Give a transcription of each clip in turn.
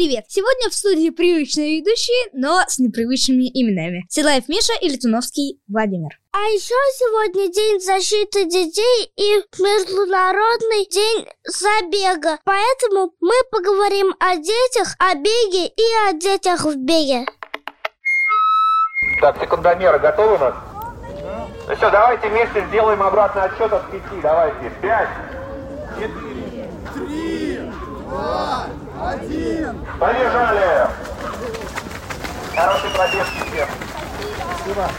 Привет! Сегодня в студии привычные ведущие, но с непривычными именами. Силаев Миша и Летуновский Владимир. А еще сегодня День защиты детей и Международный день забега. Поэтому мы поговорим о детях, о беге и о детях в беге. Так, секундомеры готовы у нас? Ну все, давайте вместе сделаем обратный отсчет от пяти. Давайте. Пять, четыре, три, два, один. Побежали! Хороший пробег всем. Спасибо.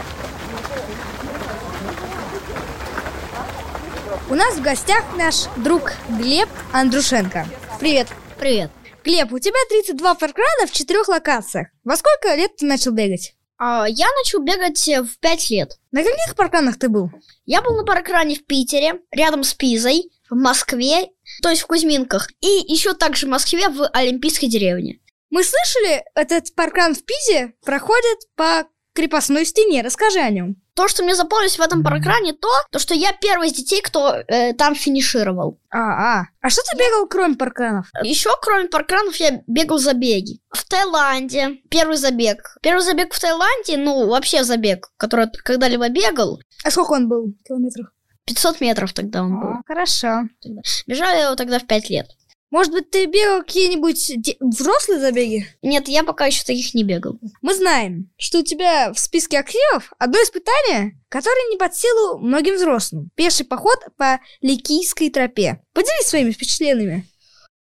У нас в гостях наш друг Глеб Андрушенко. Привет. Привет. Глеб, у тебя 32 паркрана в четырех локациях. Во сколько лет ты начал бегать? А, я начал бегать э, в 5 лет. На каких паркранах ты был? Я был на паркране в Питере, рядом с Пизой, в Москве, то есть в Кузьминках, и еще также в Москве в Олимпийской деревне. Мы слышали, этот паркран в Пизе проходит по крепостной стене. Расскажи о нем. То, что мне запомнилось в этом паркране, то, то что я первый из детей, кто э, там финишировал. А, а. А что ты бегал, кроме паркранов? Еще, кроме паркранов, я бегал забеги. В Таиланде первый забег. Первый забег в Таиланде, ну, вообще забег, который когда-либо бегал. А сколько он был километров? 500 метров тогда он был. А, хорошо. Бежал я его тогда в 5 лет. Может быть, ты бегал какие-нибудь де- взрослые забеги? Нет, я пока еще таких не бегал. Мы знаем, что у тебя в списке активов одно испытание, которое не под силу многим взрослым. Пеший поход по Ликийской тропе. Поделись своими впечатлениями.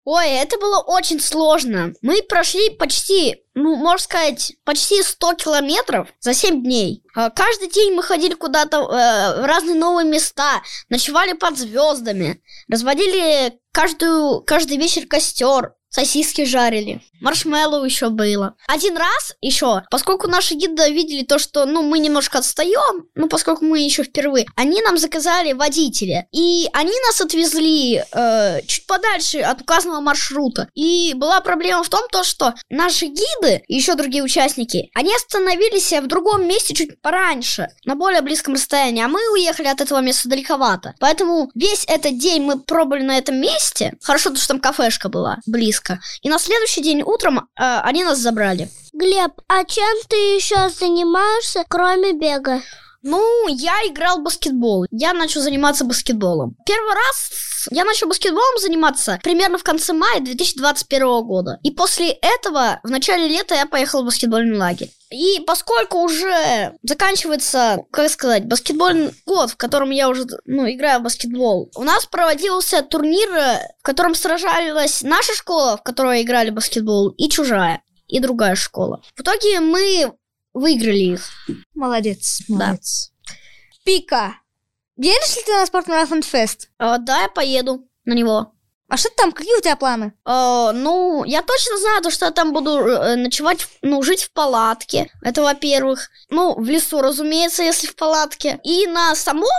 Ой, это было очень сложно. Мы прошли почти, ну, можно сказать, почти 100 километров за 7 дней. А, Каждый день мы ходили куда-то э, в разные новые места, ночевали под звездами, разводили каждую, каждый вечер костер, сосиски жарили, маршмеллоу еще было. Один раз еще, поскольку наши гиды видели то, что, ну, мы немножко отстаем, ну, поскольку мы еще впервые, они нам заказали водителя, и они нас отвезли э, чуть подальше от указанного маршрута. И была проблема в том, то, что наши гиды и еще другие участники, они остановились в другом месте чуть пораньше, на более близком расстоянии, а мы уехали от этого места далековато. Поэтому весь этот день мы пробовали на этом месте. Хорошо, что там кафешка была близко. И на следующий день утром э, они нас забрали. Глеб, а чем ты еще занимаешься, кроме бега? Ну, я играл в баскетбол. Я начал заниматься баскетболом. Первый раз я начал баскетболом заниматься примерно в конце мая 2021 года. И после этого, в начале лета, я поехал в баскетбольный лагерь. И поскольку уже заканчивается, как сказать, баскетбольный год, в котором я уже ну, играю в баскетбол, у нас проводился турнир, в котором сражалась наша школа, в которой играли в баскетбол, и чужая, и другая школа. В итоге мы выиграли их. Молодец, Да. молодец. Пика. Едешь ли ты на спортмарафон фест? А, да, я поеду на него. А что там, какие у тебя планы? А, ну, я точно знаю, то, что я там буду э, ночевать, ну, жить в палатке. Это во-первых. Ну, в лесу, разумеется, если в палатке. И на самом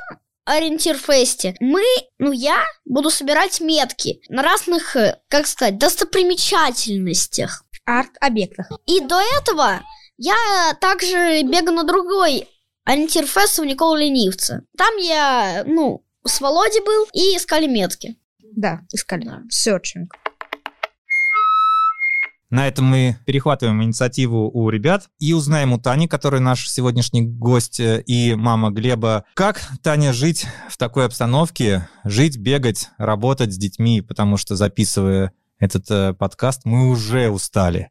ориентир фесте мы, ну, я буду собирать метки на разных, э, как сказать, достопримечательностях. Арт-объектах. И до этого я также бегаю на другой ориентир фест у Никола Ленивца. Там я, ну, с Володей был и искали метки. Да, искали. Да. Серчинг. На этом мы перехватываем инициативу у ребят и узнаем у Тани, которая наш сегодняшний гость э, и мама Глеба, как, Таня, жить в такой обстановке, жить, бегать, работать с детьми, потому что записывая этот э, подкаст, мы уже устали.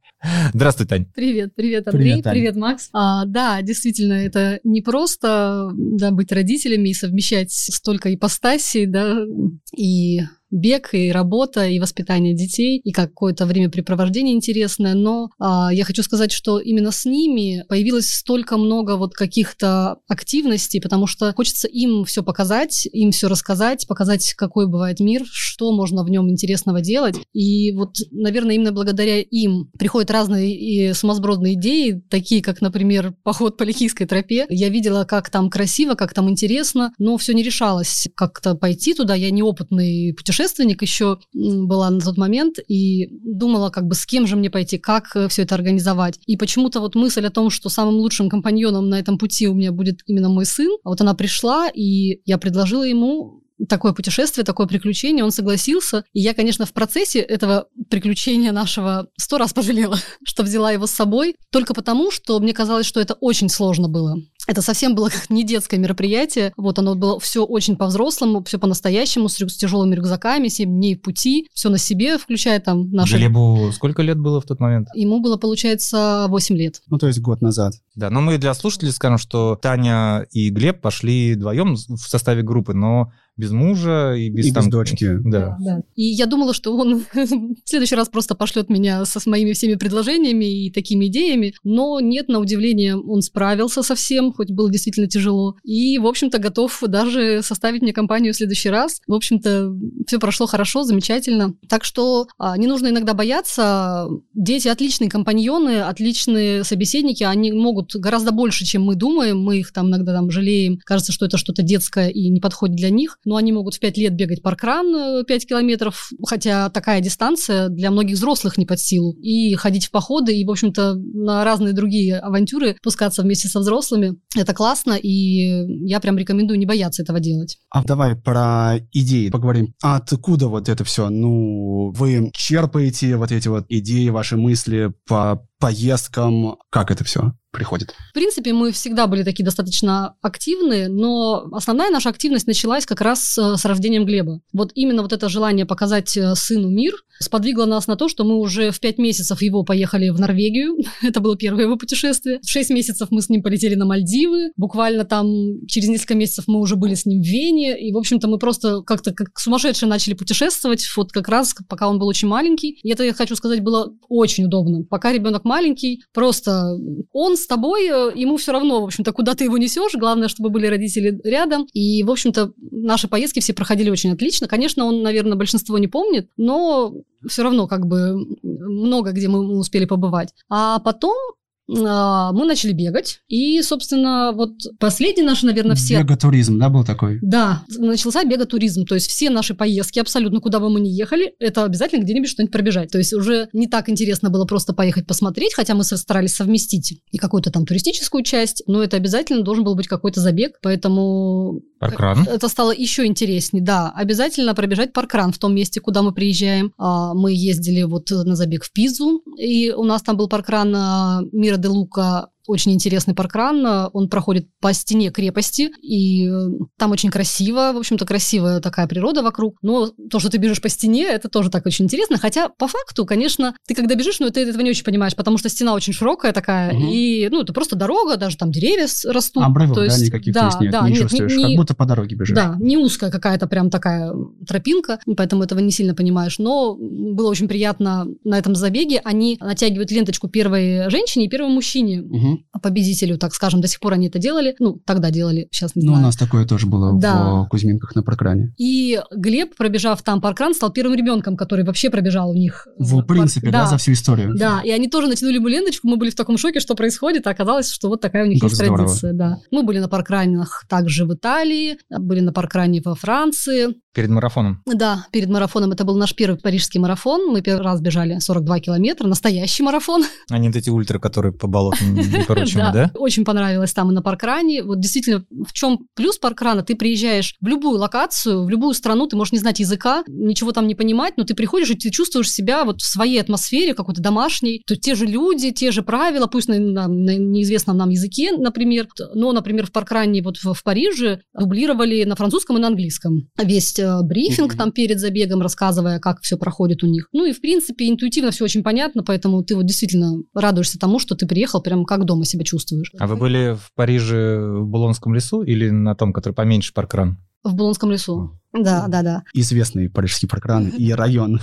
Здравствуй, Тань. Привет, привет, Андрей, Привет, привет, Аня. Макс. А, да, действительно, это не просто да, быть родителями и совмещать столько ипостасей, да, и бег, и работа, и воспитание детей, и какое-то времяпрепровождение интересное, но а, я хочу сказать, что именно с ними появилось столько много вот каких-то активностей, потому что хочется им все показать, им все рассказать, показать, какой бывает мир, что можно в нем интересного делать. И вот, наверное, именно благодаря им приходят разные и сумасбродные идеи, такие как, например, поход по Ликийской тропе. Я видела, как там красиво, как там интересно, но все не решалось как-то пойти туда. Я неопытный путешественник еще была на тот момент и думала, как бы с кем же мне пойти, как все это организовать. И почему-то вот мысль о том, что самым лучшим компаньоном на этом пути у меня будет именно мой сын, а вот она пришла, и я предложила ему такое путешествие, такое приключение, он согласился. И я, конечно, в процессе этого приключения нашего сто раз пожалела, что взяла его с собой, только потому, что мне казалось, что это очень сложно было. Это совсем было как не детское мероприятие. Вот оно было все очень по-взрослому, все по-настоящему, с, рю- с тяжелыми рюкзаками, 7 дней пути, все на себе, включая там наши... Глебу сколько лет было в тот момент? Ему было, получается, 8 лет. Ну, то есть год назад. Да, но мы для слушателей скажем, что Таня и Глеб пошли вдвоем в составе группы, но без мужа и без, И без там- дочки. Да. Да. И я думала, что он в следующий раз просто пошлет меня со, с моими всеми предложениями и такими идеями, но нет, на удивление, он справился со всем, хоть было действительно тяжело, и, в общем-то, готов даже составить мне компанию в следующий раз. В общем-то, все прошло хорошо, замечательно. Так что а, не нужно иногда бояться. Дети отличные компаньоны, отличные собеседники, они могут гораздо больше, чем мы думаем, мы их там иногда там жалеем, кажется, что это что-то детское и не подходит для них, но они могут в 5 лет бегать паркран э, 5 километров, хотя такая дистанция для многих взрослых не под силу. И ходить в походы, и, в общем-то, на разные другие авантюры пускаться вместе со взрослыми. Это классно, и я прям рекомендую не бояться этого делать. А давай про идеи поговорим. Откуда вот это все? Ну, вы черпаете вот эти вот идеи, ваши мысли по поездкам? Как это все приходит? В принципе, мы всегда были такие достаточно активные, но основная наша активность началась как раз э, с рождением Глеба. Вот именно вот это желание показать э, сыну мир сподвигло нас на то, что мы уже в пять месяцев его поехали в Норвегию. Это было первое его путешествие. В шесть месяцев мы с ним полетели на Мальдивы. Буквально там через несколько месяцев мы уже были с ним в Вене. И, в общем-то, мы просто как-то как сумасшедшие начали путешествовать, вот как раз пока он был очень маленький. И это, я хочу сказать, было очень удобно. Пока ребенок маленький, просто он с тобой, э, ему все равно, в общем-то, куда ты его несешь. Главное, чтобы были родители рядом. И, в общем-то, наши поездки все проходили очень отлично. Конечно, он, наверное, большинство не помнит, но все равно как бы много где мы успели побывать. А потом мы начали бегать. И, собственно, вот последний наш, наверное, все... Беготуризм, да, был такой? Да, начался беготуризм. То есть все наши поездки, абсолютно куда бы мы ни ехали, это обязательно где-нибудь что-нибудь пробежать. То есть уже не так интересно было просто поехать посмотреть, хотя мы старались совместить и какую-то там туристическую часть, но это обязательно должен был быть какой-то забег, поэтому Паркран. это стало еще интереснее, да. Обязательно пробежать паркран в том месте, куда мы приезжаем. А, Мы ездили вот на забег в Пизу, и у нас там был паркран а, Мира де Лука, очень интересный паркран. А, Он проходит по стене крепости, и э, там очень красиво, в общем-то, красивая такая природа вокруг. Но то, что ты бежишь по стене, это тоже так очень интересно. Хотя, по факту, конечно, ты когда бежишь, ну, ты этого не очень понимаешь, потому что стена очень широкая такая, Мгм. и, ну, это просто дорога, даже там деревья растут. Обрывов, То да, есть- никаких да, здесь нет, да, не нет, чувствуешь, не- как будто по дороге бежишь. да, не узкая какая-то прям такая тропинка, поэтому этого не сильно понимаешь. Но было очень приятно на этом забеге. Они натягивают ленточку первой женщине и первому мужчине, Мгм. победителю, так скажем. До сих пор они это делали. Ну, тогда делали, сейчас не Ну, у знаю. нас такое тоже было Да. в Кузьминках на паркране. И Глеб, пробежав там паркран, стал первым ребенком, который вообще пробежал у них. В парк- принципе, да, за всю историю. Да, и они тоже натянули ему ленточку, мы были в таком шоке, что происходит, а оказалось, что вот такая у них Как есть здорово. традиция, да. Мы были на паркранах также в Италии, были на паркране во Франции, Перед марафоном. да, перед марафоном это был наш первый парижский марафон. Мы первый раз бежали 42 километра, настоящий марафон. А не вот эти ультра, которые по болотам и прочему, да? Очень понравилось там и на паркране. Вот действительно, в чем плюс паркрана? Ты приезжаешь в любую локацию, в любую страну, ты можешь не знать языка, ничего там не понимать, но ты приходишь и ты чувствуешь себя вот в своей атмосфере, какой-то домашней. То есть те же люди, те же правила, пусть на, на- на неизвестном нам языке, например. Но, например, в паркране вот в, в Париже дублировали на французском и на английском. Весь э, брифинг Мгм. там перед забегом, рассказывая, как все проходит у них. Ну и, в принципе, интуитивно все очень понятно, поэтому ты вот действительно радуешься тому, что ты приехал прям как дома себя чувствуешь. А вы были в Париже в Булонском лесу или на том, который поменьше паркран? В Булонском лесу. Да, да, да. Известный парижский паркран и район,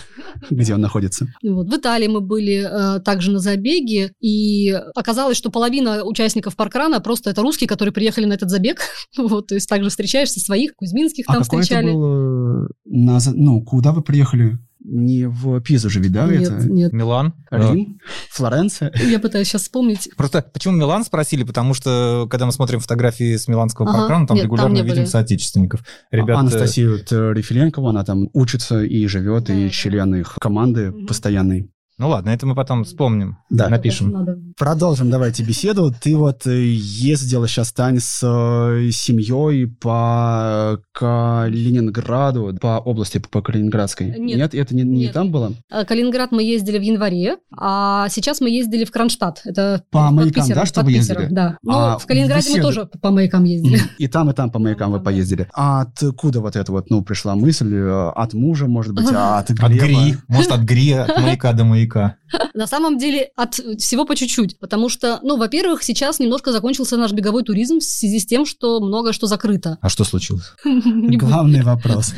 где он находится. Вот. В Италии мы были э, также на забеге, и оказалось, что половина участников паркрана просто это русские, которые приехали на этот забег. вот, то есть также встречаешься своих, кузьминских А там какой это встречали. был... э, на Ну, куда вы приехали? Не в Пизу же ведь, да? нет, это? нет. Милан? Рим? Флоренция? Я пытаюсь сейчас вспомнить. Просто почему Милан спросили? Потому что, когда мы смотрим фотографии с миланского Ага, паркрана, там нет, там регулярно не видим были. соотечественников. А Ребята, Анастасию Рифиленкову, она там учится и живет, Да, и да. член их команды Мгм. постоянной. Ну ладно, это мы потом вспомним, Да. напишем. Надо Продолжим давайте беседу. Ты вот э, ездила сейчас, Тань, с э, семьей по Калининграду, по области, по Калининградской. Нет. это не, не Нет. там было? Калининград мы ездили в январе, а сейчас мы ездили в Кронштадт. Это По маякам, Питером, да, что под вы Питером, ездили? Да. Ну, А в Калининграде мы беседы- тоже по маякам ездили. И там, и там по маякам вы поездили. А откуда вот это вот, ну, пришла мысль? Э, От мужа, может быть, а от От гри. Может, от гри, от маяка до маяка. На самом деле от всего по чуть-чуть, потому что, ну, во-первых, сейчас немножко закончился наш беговой туризм в связи с тем, что много что закрыто. А что случилось? Главный вопрос.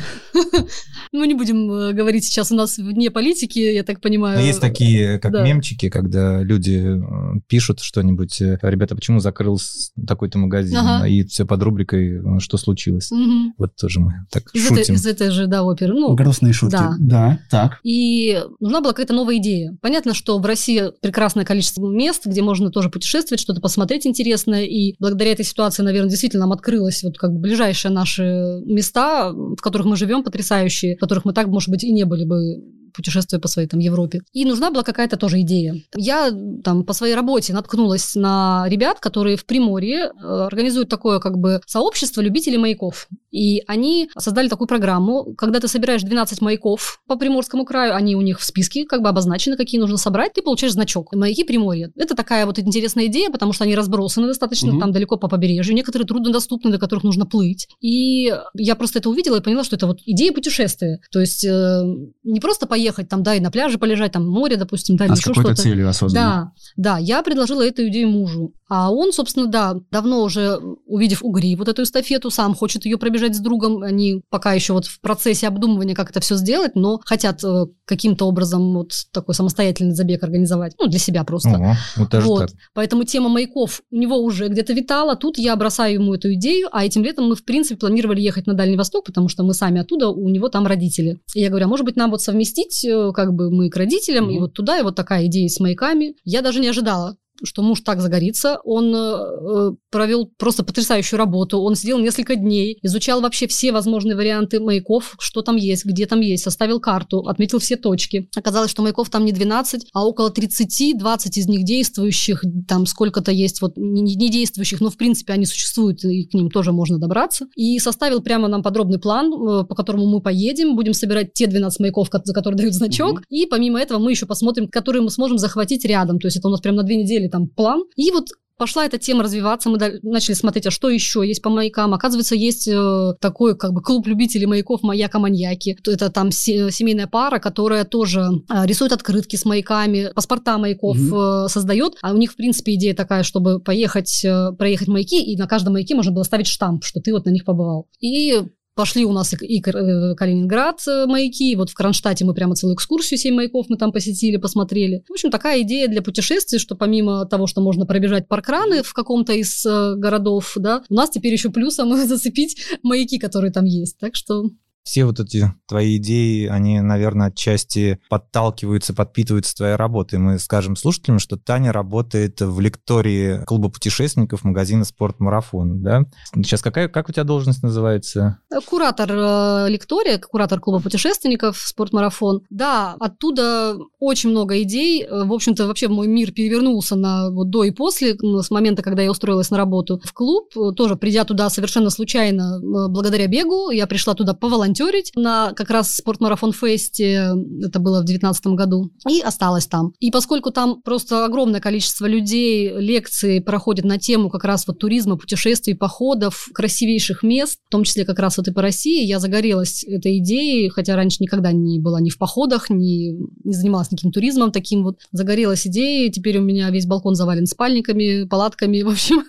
Мы не будем э, говорить сейчас у нас вне политики, я так понимаю. Но есть такие, как да. мемчики, когда люди э, пишут что-нибудь, э, ребята, почему закрылся такой-то магазин? Ага. И все под рубрикой, что случилось? Вот тоже мы так Из этой, шутим. из этой же, да, оперы. Ну, Грустные шутки. да. Да, так. И нужна была какая-то новая идея. Понятно, что в России прекрасное количество мест, где можно тоже путешествовать, что-то посмотреть интересное. И благодаря этой ситуации, наверное, действительно нам открылось вот как бы ближайшие наши места, в которых мы живем, потрясающие, в которых мы так, может быть, и не были бы путешествуя по своей там Европе. И нужна была какая-то тоже идея. Я там по своей работе наткнулась на ребят, которые в Приморье э, организуют такое как бы сообщество любителей маяков. И они создали такую программу, когда ты собираешь 12 маяков по Приморскому краю, они у них в списке как бы обозначены, какие нужно собрать, ты получаешь значок. Маяки Приморья. Это такая вот интересная идея, потому что они разбросаны достаточно Мгм. там далеко по побережью, некоторые труднодоступны, до которых нужно плыть. И я просто это увидела и поняла, что это вот идея путешествия. То есть э, не просто поехать там, да, и на пляже полежать, там море, допустим, да, или А еще что-то. целью осознанно. Да, да, я предложила эту идею мужу. А он, собственно, да, давно уже, увидев Угри, вот эту эстафету, сам хочет ее пробежать с другом. Они пока еще вот в процессе обдумывания, как это все сделать, но хотят э, каким-то образом вот такой самостоятельный забег организовать. Ну, для себя просто. О, вот даже Вот. так. Поэтому тема маяков у него уже где-то витала. Тут я бросаю ему эту идею, а этим летом мы, в принципе, планировали ехать на Дальний Восток, потому что мы сами оттуда, у него там родители. И я говорю, а может быть, нам вот совместить, как бы мы к родителям, и Мгм. вот туда, и вот такая идея с маяками. Я даже не ожидала что муж так загорится. Он э, э, провел просто потрясающую работу. Он сидел несколько дней, изучал вообще все возможные варианты маяков, что там есть, где там есть, составил карту, отметил все точки. Оказалось, что маяков там не 12, а около 30, 20 из них действующих, там сколько-то есть вот не, не действующих, но в принципе они существуют, и к ним тоже можно добраться. И составил прямо нам подробный план, э, по которому мы поедем, будем собирать те 12 маяков, ко- за которые дают значок, Мгм. и помимо этого мы еще посмотрим, которые мы сможем захватить рядом. То есть это у нас прям на две недели там план. И вот Пошла эта тема развиваться, мы начали смотреть, а что еще есть по маякам. Оказывается, есть э, такой как бы клуб любителей маяков «Маяка-маньяки». То Это там се- семейная пара, которая тоже э, рисует открытки с маяками, паспорта маяков Мгм. э, создает. А у них, в принципе, идея такая, чтобы поехать, э, проехать маяки, и на каждом маяке можно было ставить штамп, что ты вот на них побывал. И Пошли у нас и, и Кар- э, Калининград э, маяки, вот в Кронштадте мы прямо целую экскурсию семь маяков мы там посетили, посмотрели. В общем, такая идея для путешествий, что помимо того, что можно пробежать паркраны в каком-то из э, городов, да, у нас теперь еще плюсом зацепить маяки, которые там есть. Так что Все вот эти твои идеи, они, наверное, отчасти подталкиваются, подпитываются твоей работой. Мы скажем слушателям, что Таня работает в лектории клуба путешественников магазина «Спортмарафон». Да? Сейчас какая, как у тебя должность называется? Куратор э, лектория, куратор клуба путешественников «Спортмарафон». Да, оттуда очень много идей. В общем-то, вообще мой мир перевернулся на вот до и после, с момента, когда я устроилась на работу в клуб. Тоже придя туда совершенно случайно, благодаря бегу, я пришла туда поволонтерить на как раз спортмарафон фесте, это было в 2019 году, и осталась там. И поскольку там просто огромное количество людей, лекции проходят на тему как раз вот туризма, путешествий, походов, красивейших мест, в том числе как раз вот и по России, я загорелась этой идеей, хотя раньше никогда не была ни в походах, ни не занималась никаким туризмом таким вот. Загорелась идеей, теперь у меня весь балкон завален спальниками, палатками, в общем,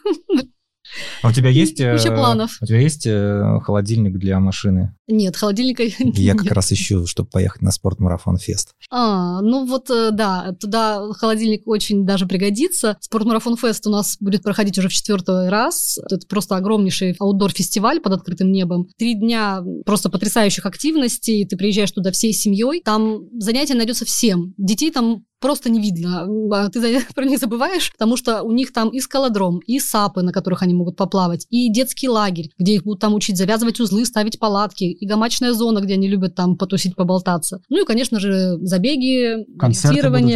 А у тебя есть... э, Куча планов. У тебя есть э, холодильник для машины? нет, холодильника Я как раз ищу, чтобы поехать на спортмарафон фест. А, ну вот, э, да, туда холодильник очень даже пригодится. Спортмарафон Фест у нас будет проходить уже в четвертый раз. Это просто огромнейший аутдор-фестиваль под открытым небом. Три дня просто потрясающих активностей. Ты приезжаешь туда всей семьей. Там занятия найдется всем. Детей там просто не видно. А Ты про них забываешь, потому что у них там и скалодром, и сапы, на которых они могут по- поплавать, и детский лагерь, где их будут там учить завязывать узлы, ставить палатки, и гамачная зона, где они любят там потусить, поболтаться. Ну и, конечно же, забеги,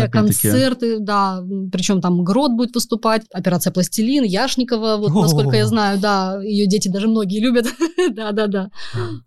опять-таки. концерты, да, причем там Грот будет выступать, операция Пластилин, Яшникова, вот насколько я знаю, да, ее дети даже многие любят, да-да-да,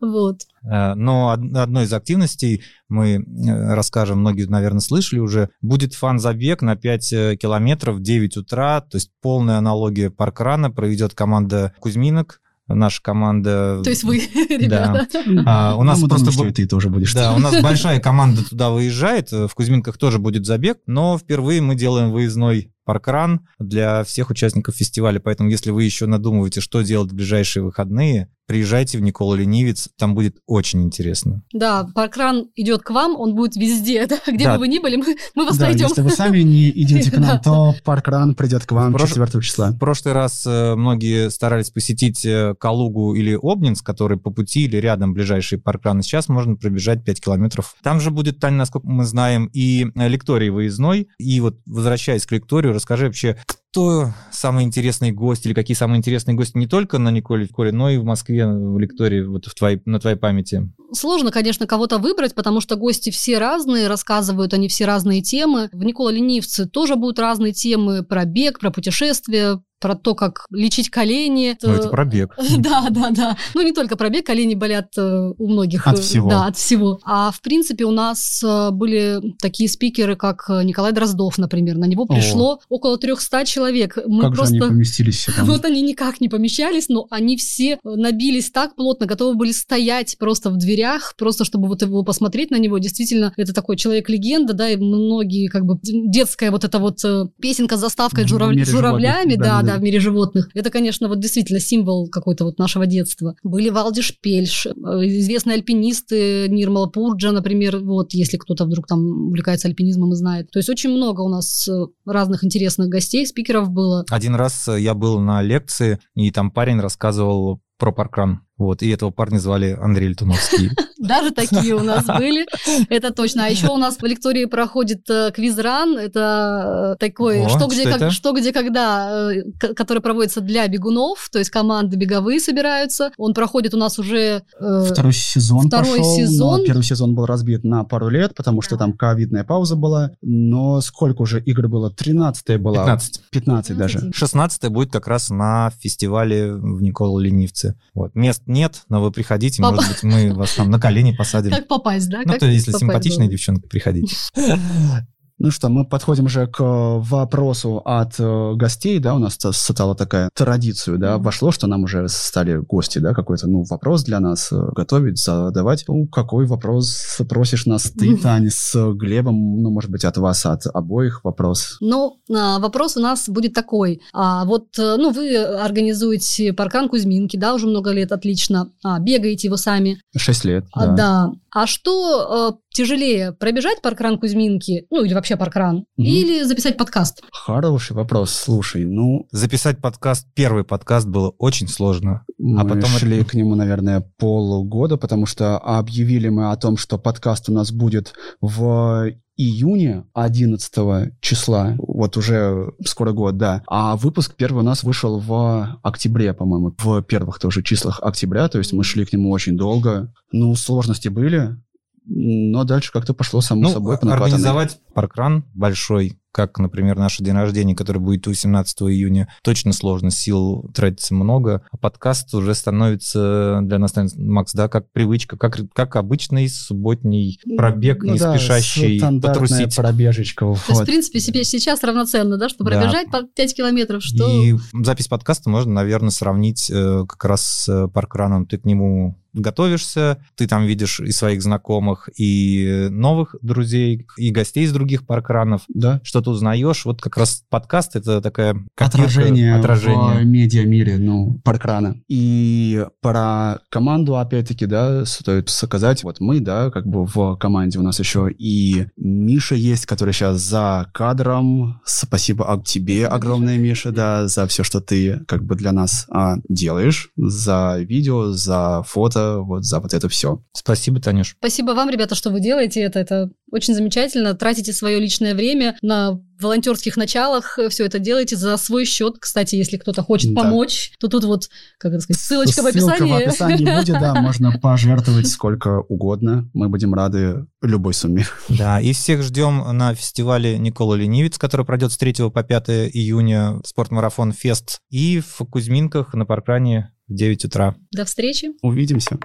вот. Э, Но од- одной из активностей мы э, расскажем, многие, наверное, слышали уже, будет фан-забег на 5 э, километров в 9 утра, то есть полная аналогия паркрана проведет команда Кузьминок, наша команда. То есть вы, ребята. А, у нас Ну, просто думаем, и ты тоже будешь. Да, у нас большая команда туда выезжает, в Кузьминках тоже будет забег, но впервые мы делаем выездной паркран для всех участников фестиваля, поэтому если вы еще надумываете, что делать в ближайшие выходные, приезжайте в Никола Ленивец, там будет очень интересно. Да, паркран идет к вам, он будет везде, да, где Да. бы вы ни были, мы, мы вас Да, найдем. если вы сами не идете к нам, то паркран придет к вам прош- 4 числа. В прошлый раз э, многие старались посетить э, Калугу или Обнинск, который по пути или рядом ближайшие паркраны. Сейчас можно пробежать 5 километров. Там же будет, Таня, насколько мы знаем, и э, лекторий выездной. И вот, возвращаясь к лекторию, расскажи вообще, кто самый интересный гость или какие самые интересные гости не только на Николе, Коле, но и в Москве в лектории, вот в твоей, на твоей памяти? Сложно, конечно, кого-то выбрать, потому что гости все разные, рассказывают они все разные темы. В Никола Ленивце тоже будут разные темы про бег, про путешествия, про то, как лечить колени. Ну, это пробег. Да, да, да. Ну, не только про бег, колени болят э, у многих. От всего. Да, от всего. А в принципе у нас э, были такие спикеры, как э, Николай Дроздов, например. На него пришло около 300 человек. Мы Как же они просто... поместились все там? Вот они никак не помещались, но они все набились так плотно, готовы были стоять просто в дверях, просто чтобы вот его посмотреть на него. Действительно, это такой человек-легенда, да, и многие как бы детская вот эта вот песенка с заставкой В журав- мире журавлями, да, да-да-да. В мире животных. Это, конечно, вот действительно символ какой-то вот нашего детства. Были Валдиш Пельш, э, известные альпинисты Нирмала Пурджа, например, вот, если кто-то вдруг там увлекается альпинизмом и знает. То есть очень много у нас э, разных интересных гостей, спикеров было. Один раз э, я был на лекции, и там парень рассказывал про паркран. Вот, и этого парня звали Андрей Летуновский. Даже такие у нас были, это точно. А еще у нас в лектории проходит э, квизран, это э, такой что, где, как- что где когда, э, который проводится для бегунов, то есть команды беговые собираются. Он проходит у нас уже... Второй сезон второй пошел, сезон. первый сезон был разбит на пару лет, потому что там ковидная пауза была. Но сколько уже игр было? 13 была. 15. 15 даже. 16 будет как раз на фестивале в Никола Ленивце. Вот. Мест нет, но вы приходите, Папа. может быть, мы вас там на колени посадим. Как попасть, да? Ну, Как то если попасть, симпатичная да. девчонка, приходите. Ну что, мы подходим уже к э, вопросу от э, гостей, да, у нас ста- стала такая традицию, да, вошло, что нам уже стали гости, да, какой-то, ну, вопрос для нас э, готовить, задавать. Ну, какой вопрос просишь нас ты, Таня, с Глебом, ну, может быть, от вас, от обоих вопрос? Ну, а, вопрос у нас будет такой. А, вот, ну, вы организуете паркан Кузьминки, да, уже много лет, отлично. А, бегаете его сами. Шесть лет, А, да. А что э, тяжелее, пробежать паркран Кузьминки, ну или вообще паркран, Мгм. или записать подкаст? Хороший вопрос, слушай, ну, Записать подкаст, первый подкаст было очень сложно. мы А потом шли это- к нему, наверное, полгода, потому что объявили мы о том, что подкаст у нас будет в июне 11 числа, вот уже скоро год, да. А выпуск первый у нас вышел в октябре, по-моему, в первых тоже числах октября, то есть мы шли к нему очень долго. Ну, сложности были, но дальше как-то пошло само Ну, собой накатанной. организовать паркран большой, как, например, наше день рождения, который будет 18 июня, точно сложно, сил тратится много. А подкаст уже становится для нас, Макс, да, как привычка, как, как обычный субботний пробег, Ну не да, спешащий стандартная потрусить. пробежечка. То есть, вот. в принципе, себе сейчас равноценно, да, что Да. пробежать по 5 километров, что... И запись подкаста можно, наверное, сравнить э, как раз с паркраном. Ты к нему готовишься, ты там видишь и своих знакомых, и новых друзей, и гостей из других паркранов, Да. что-то узнаешь. Вот как раз подкаст — это такая отражение, отражение. в медиа-мире, ну, паркрана. И про команду, опять-таки, да, стоит сказать, вот мы, да, как бы в команде у нас еще и Миша есть, который сейчас за кадром. Спасибо а, тебе огромное, Миша, да, за все, что ты как бы для нас а, делаешь, за видео, за фото, вот за вот это все. Спасибо, Танюш. Спасибо вам, ребята, что вы делаете это. Это очень замечательно. Тратите свое личное время на волонтерских началах. Все это делаете за свой счет. Кстати, если кто-то хочет Да. помочь, то тут вот, как это сказать, ссылочка, в Ссылка описании. в описании будет, да, можно пожертвовать сколько угодно. Мы будем рады любой сумме. Да, и всех ждем на фестивале Никола Ленивец, который пройдет с 3 по 5 июня, спортмарафон Фест, и в Кузьминках на паркране в 9 утра. До встречи. Увидимся.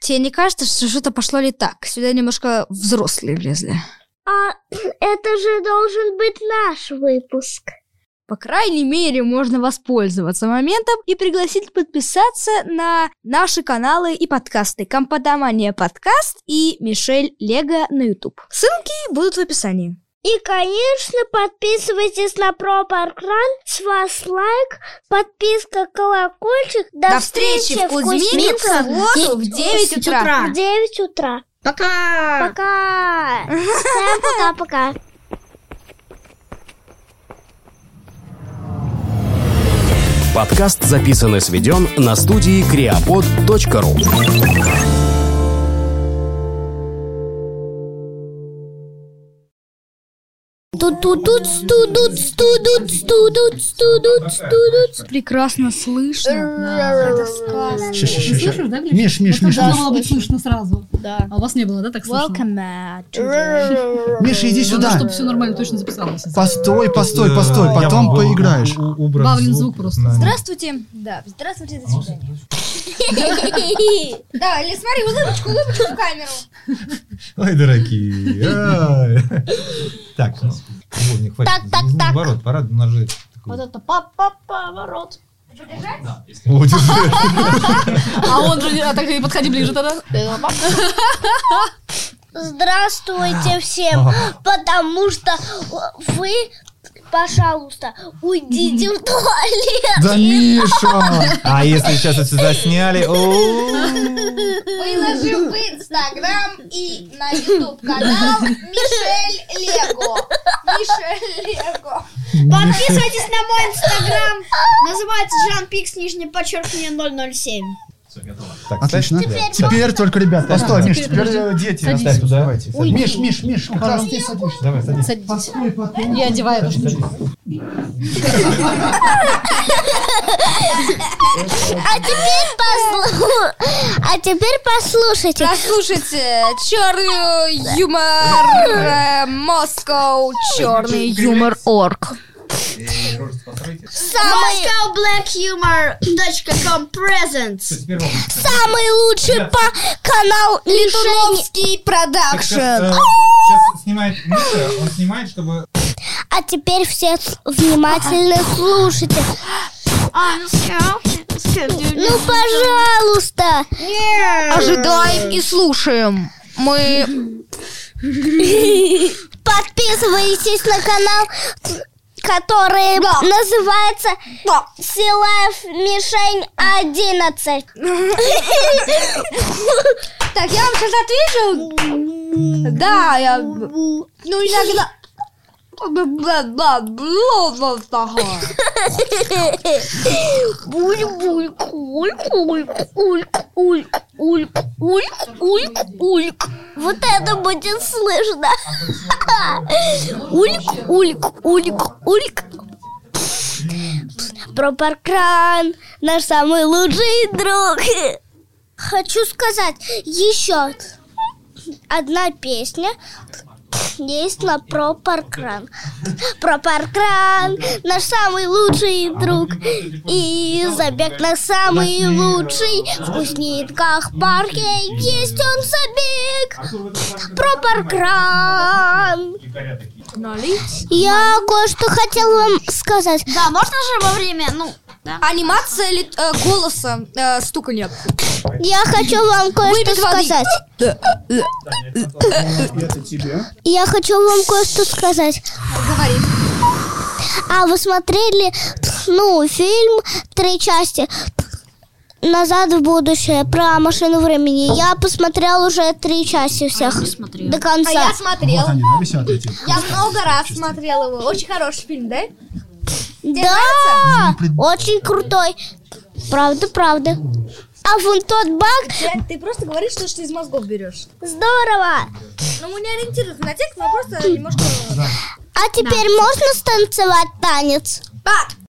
Тебе не кажется, что что-то пошло не так? Сюда немножко взрослые влезли. А это же должен быть наш выпуск. По крайней мере, можно воспользоваться моментом и пригласить подписаться на наши каналы и подкасты Компотомания подкаст и Мишель Лего на YouTube. Ссылки будут в описании. И, конечно, подписывайтесь на Про Паркран. С вас лайк, подписка, колокольчик. До, До встречи в Кузьминках в в 9 утра. В 9 утра. Пока! Пока. Всем пока-пока. Подкаст записан и сведен на студии creapod.ru Прекрасно слышно. Это сказка. Слышишь, да, Глеб? Миш, Миш, Миш, должно быть слышно сразу. Да. А у вас не было, да, так слышно? Миша, иди сюда. чтобы все нормально точно записалось. Постой, постой, постой, потом поиграешь. Бавлин звук просто. Здравствуйте. Да, здравствуйте, до свидания. Да, или смотри, улыбочку, улыбочку в камеру. Ой. Ай. Так, не хватит. Так, так, так. Наоборот, пора нажать. Вот это папа-поворот. О, держи. А он же, а так и подходи ближе тогда. Здравствуйте всем, потому что вы, пожалуйста, уйдите в туалет. Да, Миша! А если сейчас это засняли? Выложим в Инстаграм и на Ютуб канал Мишель Лего. Мишель Лего. Подписывайтесь на мой инстаграм. Называется Жан Пикс, нижнее подчеркивание 007. Так, Отлично. да. Теперь только, ребят, постой, Миш, Теперь теперь э, дети. Садись. Туда. Давайте, Давайте. Миш, Миш, Миш, как раз ты садишься. Давай, садись. Садитесь. Постой, потом. Я одеваю эту штучку. А теперь послу- А теперь послушайте. Прослушайте черный юмор э, Москва, черный юмор орг. MoscowBlackHumor.com presents. самый лучший по канал Лишень. Литуновский продакшн. Сейчас снимает Миша, он снимает, чтобы... А теперь все внимательно слушайте. Ну, пожалуйста. Ожидаем и слушаем. Мы Подписывайтесь на канал, который называется Силаев Мишень 11. Так, я вам сейчас отвечу. Да, я... Ну, иногда... Буль, буль, куль, куль, ульк, ульк, ульк, ульк, ульк, ульк. Вот это будет слышно. Ульк, ульк, ульк, ульк. Про паркран, наш самый лучший друг. Хочу сказать еще одна песня есть на про паркран. Про паркран, наш самый лучший друг. И забег на самый лучший. В Кузнитках парке есть он забег. Про паркран. Я кое-что хотела вам сказать. Да, можно же во время, ну, да. Анимация ли- э, голоса, э, стука нет. Я хочу вам кое-что сказать. Это тебе. Я хочу вам кое-что сказать. Говори. А вы смотрели, ну, фильм «Три части» «Назад в будущее» про машину времени? Я посмотрел уже три части всех до А конца. я смотрел. Вот они, да, висят эти. Я много раз смотрела его. Очень хороший фильм, да? Да, очень крутой. Правда, правда. А вон тот баг. Ты, ты просто говоришь, что, что из мозгов берешь. Здорово. Но мы не ориентируемся на текст, мы просто немножко... А теперь можно станцевать танец? Па!